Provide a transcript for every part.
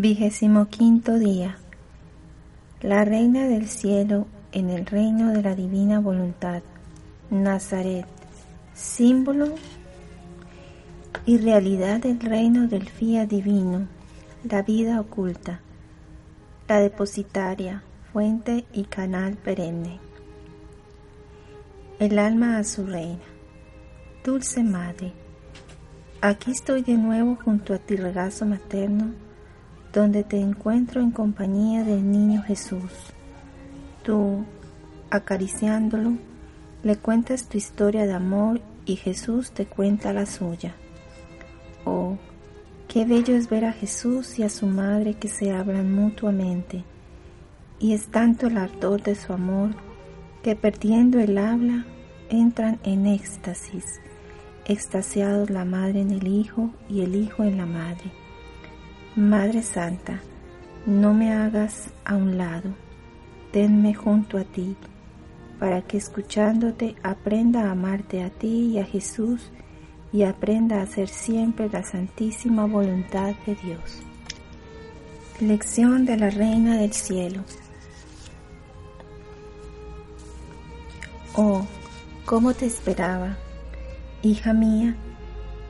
Vigésimo quinto día. La Reina del Cielo en el reino de la divina voluntad. Nazaret, símbolo y realidad del reino del fía divino, la vida oculta, la depositaria, fuente y canal perenne. El alma a su reina. Dulce Madre, aquí estoy de nuevo junto a ti regazo materno donde te encuentro en compañía del niño Jesús. Tú, acariciándolo, le cuentas tu historia de amor y Jesús te cuenta la suya. Oh, qué bello es ver a Jesús y a su madre que se hablan mutuamente, y es tanto el ardor de su amor que perdiendo el habla entran en éxtasis, extasiados la madre en el hijo y el hijo en la madre. Madre Santa, no me hagas a un lado, tenme junto a ti, para que escuchándote aprenda a amarte a ti y a Jesús y aprenda a hacer siempre la santísima voluntad de Dios. Lección de la Reina del Cielo. Oh, cómo te esperaba, hija mía,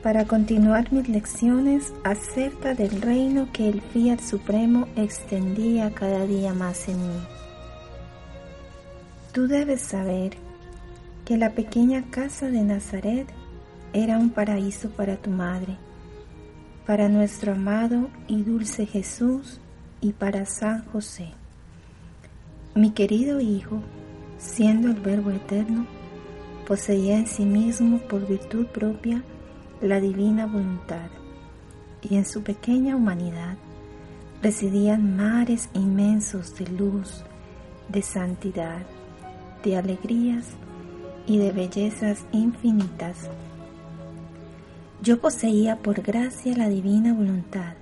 para continuar mis lecciones acerca del reino que el Fiat Supremo extendía cada día más en mí. Tú debes saber que la pequeña casa de Nazaret era un paraíso para tu madre, para nuestro amado y dulce Jesús y para San José. Mi querido Hijo, siendo el Verbo eterno, poseía en sí mismo por virtud propia la divina voluntad, y en su pequeña humanidad residían mares inmensos de luz, de santidad, de alegrías y de bellezas infinitas. Yo poseía por gracia la divina voluntad,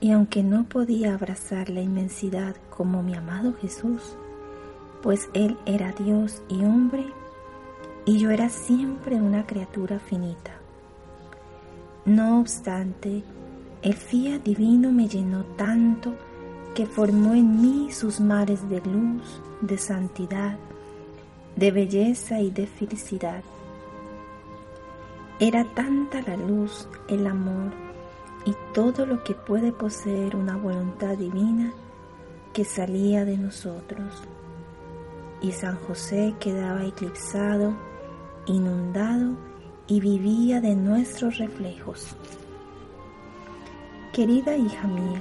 y aunque no podía abrazar la inmensidad como mi amado Jesús, pues Él era Dios y hombre, y yo era siempre una criatura finita. No obstante, el fiat divino me llenó tanto que formó en mí sus mares de luz, de santidad, de belleza y de felicidad. Era tanta la luz, el amor y todo lo que puede poseer una voluntad divina que salía de nosotros. Y San José quedaba eclipsado, inundado y vivía de nuestros reflejos. Querida hija mía,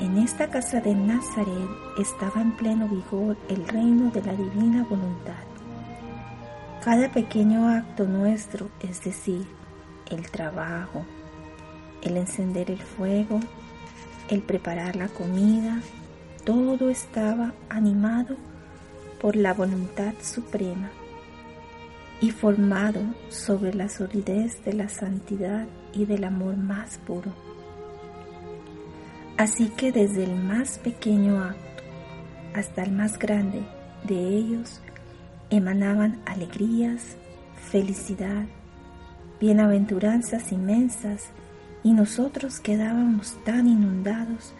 en esta casa de Nazaret estaba en pleno vigor el reino de la divina voluntad. Cada pequeño acto nuestro, es decir, el trabajo, el encender el fuego, el preparar la comida, todo estaba animado por la voluntad suprema y formado sobre la solidez de la santidad y del amor más puro. Así que desde el más pequeño acto hasta el más grande de ellos emanaban alegrías, felicidad, bienaventuranzas inmensas y nosotros quedábamos tan inundados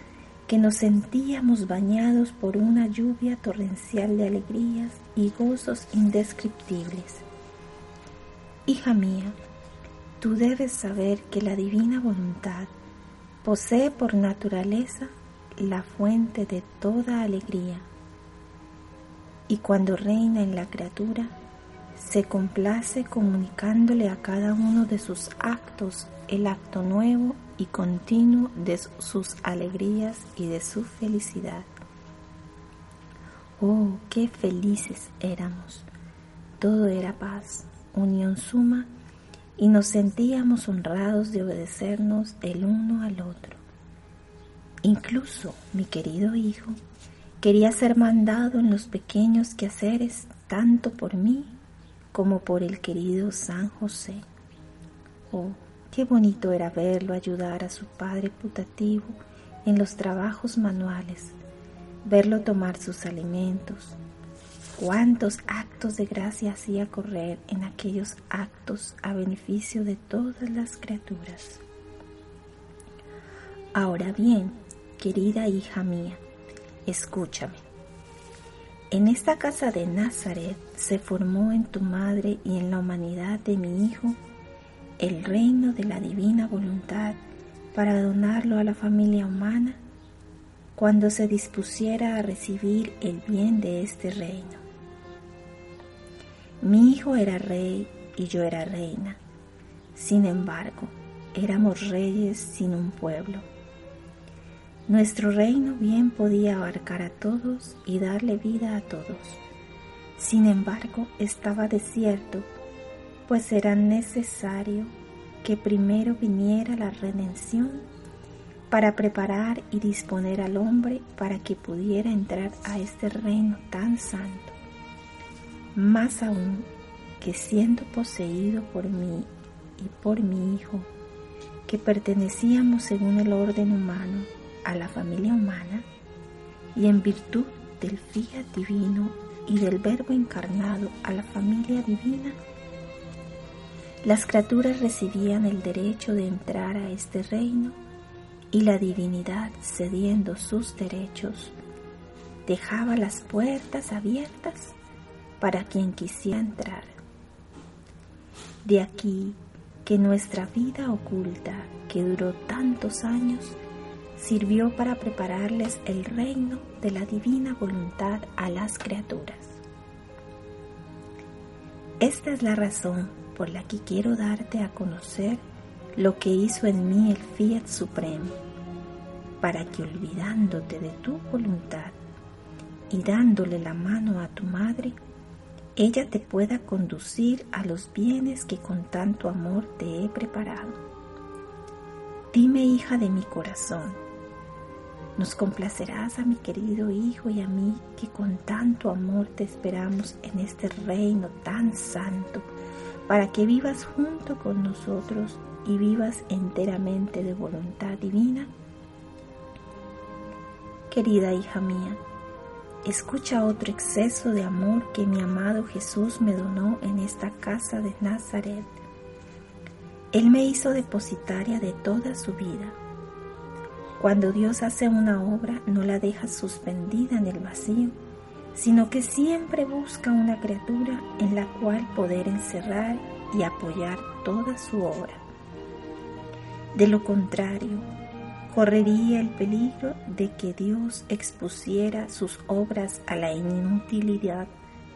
que nos sentíamos bañados por una lluvia torrencial de alegrías y gozos indescriptibles. Hija mía, tú debes saber que la divina voluntad posee por naturaleza la fuente de toda alegría y cuando reina en la criatura, se complace comunicándole a cada uno de sus actos el acto nuevo y continuo de sus alegrías y de su felicidad. Oh, qué felices éramos. Todo era paz, unión suma y nos sentíamos honrados de obedecernos el uno al otro. Incluso mi querido hijo quería ser mandado en los pequeños quehaceres tanto por mí como por el querido San José. Oh, qué bonito era verlo ayudar a su padre putativo en los trabajos manuales, verlo tomar sus alimentos, cuántos actos de gracia hacía correr en aquellos actos a beneficio de todas las criaturas. Ahora bien, querida hija mía, escúchame. En esta casa de Nazaret se formó en tu madre y en la humanidad de mi Hijo el reino de la divina voluntad para donarlo a la familia humana cuando se dispusiera a recibir el bien de este reino. Mi hijo era rey y yo era reina. Sin embargo, éramos reyes sin un pueblo. Nuestro reino bien podía abarcar a todos y darle vida a todos. Sin embargo, estaba desierto, pues era necesario que primero viniera la redención para preparar y disponer al hombre para que pudiera entrar a este reino tan santo. Más aún que siendo poseído por mí y por mi Hijo, que pertenecíamos según el orden humano, a la familia humana y en virtud del fiat divino y del verbo encarnado a la familia divina, las criaturas recibían el derecho de entrar a este reino y la divinidad cediendo sus derechos dejaba las puertas abiertas para quien quisiera entrar. De aquí que nuestra vida oculta, que duró tantos años, sirvió para prepararles el reino de la divina voluntad a las criaturas. Esta es la razón por la que quiero darte a conocer lo que hizo en mí el Fiat Supremo, para que olvidándote de tu voluntad y dándole la mano a tu madre, ella te pueda conducir a los bienes que con tanto amor te he preparado. Dime, hija de mi corazón, nos complacerás a mi querido Hijo y a mí que con tanto amor te esperamos en este reino tan santo, para que vivas junto con nosotros y vivas enteramente de voluntad divina. Querida hija mía, escucha otro exceso de amor que mi amado Jesús me donó en esta casa de Nazaret. Él me hizo depositaria de toda su vida cuando Dios hace una obra, no la deja suspendida en el vacío, sino que siempre busca una criatura en la cual poder encerrar y apoyar toda su obra. De lo contrario, correría el peligro de que Dios expusiera sus obras a la inutilidad,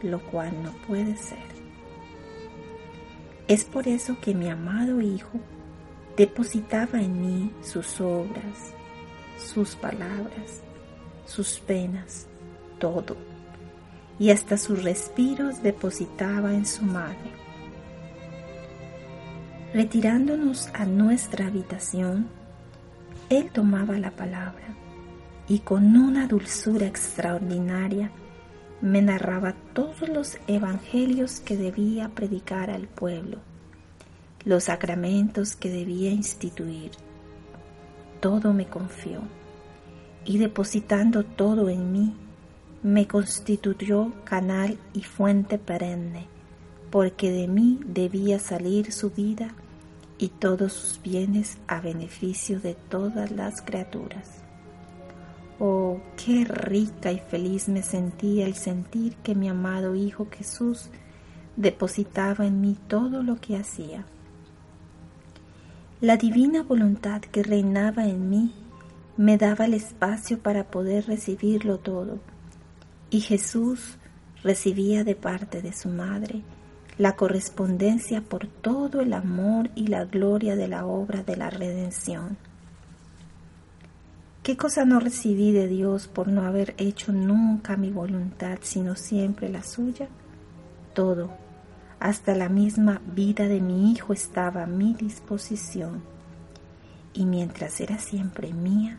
lo cual no puede ser. Es por eso que mi amado Hijo depositaba en mí sus obras, sus palabras, sus penas, todo, y hasta sus respiros depositaba en su madre. Retirándonos a nuestra habitación, él tomaba la palabra y con una dulzura extraordinaria me narraba todos los evangelios que debía predicar al pueblo, los sacramentos que debía instituir, todo me confió y depositando todo en mí, me constituyó canal y fuente perenne, porque de mí debía salir su vida y todos sus bienes a beneficio de todas las criaturas. Oh, qué rica y feliz me sentía el sentir que mi amado Hijo Jesús depositaba en mí todo lo que hacía. La divina voluntad que reinaba en mí me daba el espacio para poder recibirlo todo. Y Jesús recibía de parte de su madre la correspondencia por todo el amor y la gloria de la obra de la redención. ¿Qué cosa no recibí de Dios por no haber hecho nunca mi voluntad, sino siempre la suya? Todo hasta la misma vida de mi hijo estaba a mi disposición, y mientras era siempre mía,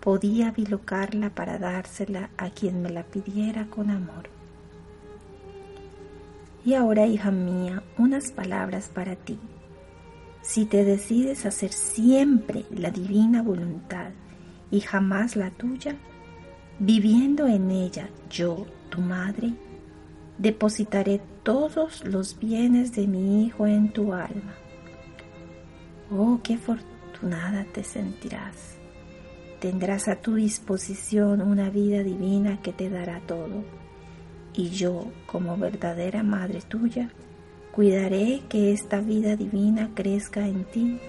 podía bilocarla para dársela a quien me la pidiera con amor. Y ahora, hija mía, unas palabras para ti. Si te decides hacer siempre la divina voluntad y jamás la tuya, viviendo en ella yo, tu madre, depositaré todos los bienes de mi Hijo en tu alma. Oh, qué afortunada te sentirás. tendrás a tu disposición una vida divina que te dará todo. Y yo, como verdadera madre tuya, cuidaré que esta vida divina crezca en ti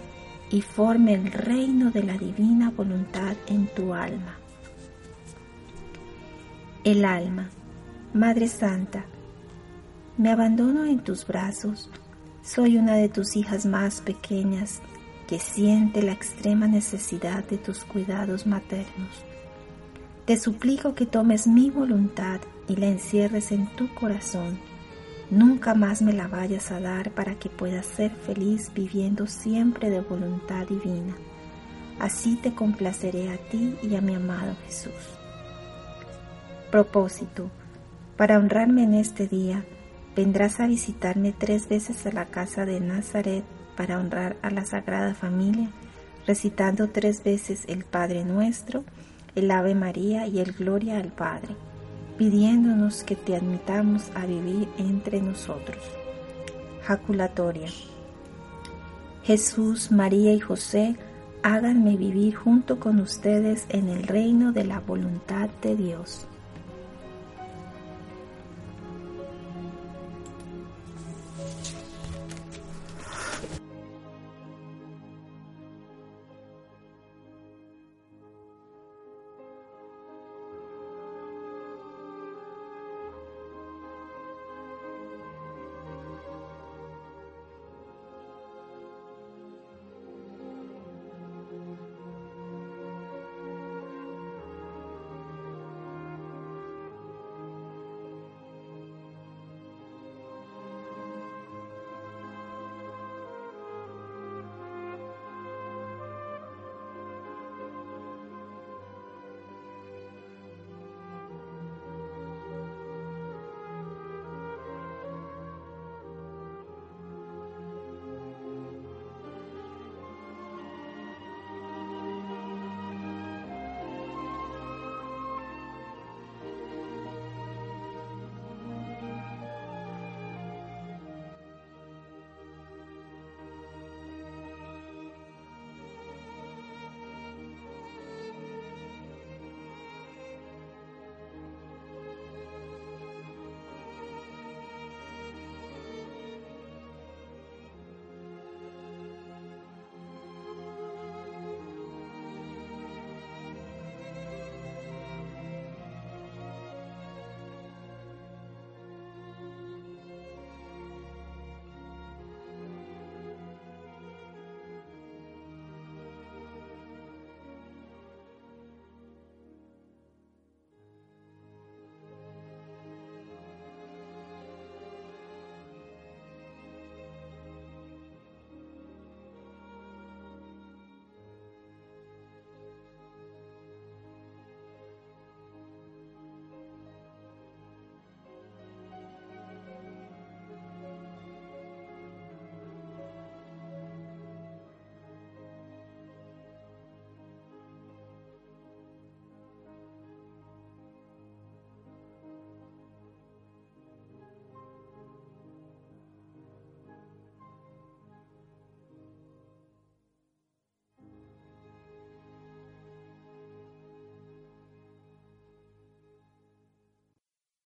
y forme el reino de la divina voluntad en tu alma. El alma, Madre Santa, me abandono en tus brazos, soy una de tus hijas más pequeñas que siente la extrema necesidad de tus cuidados maternos. Te suplico que tomes mi voluntad y la encierres en tu corazón. Nunca más me la vayas a dar para que puedas ser feliz viviendo siempre de voluntad divina. Así te complaceré a ti y a mi amado Jesús. Propósito. Para honrarme en este día, vendrás a visitarme tres veces a la casa de Nazaret para honrar a la Sagrada Familia, recitando tres veces el Padre Nuestro, el Ave María y el Gloria al Padre, pidiéndonos que te admitamos a vivir entre nosotros. Jaculatoria. Jesús, María y José, háganme vivir junto con ustedes en el reino de la voluntad de Dios.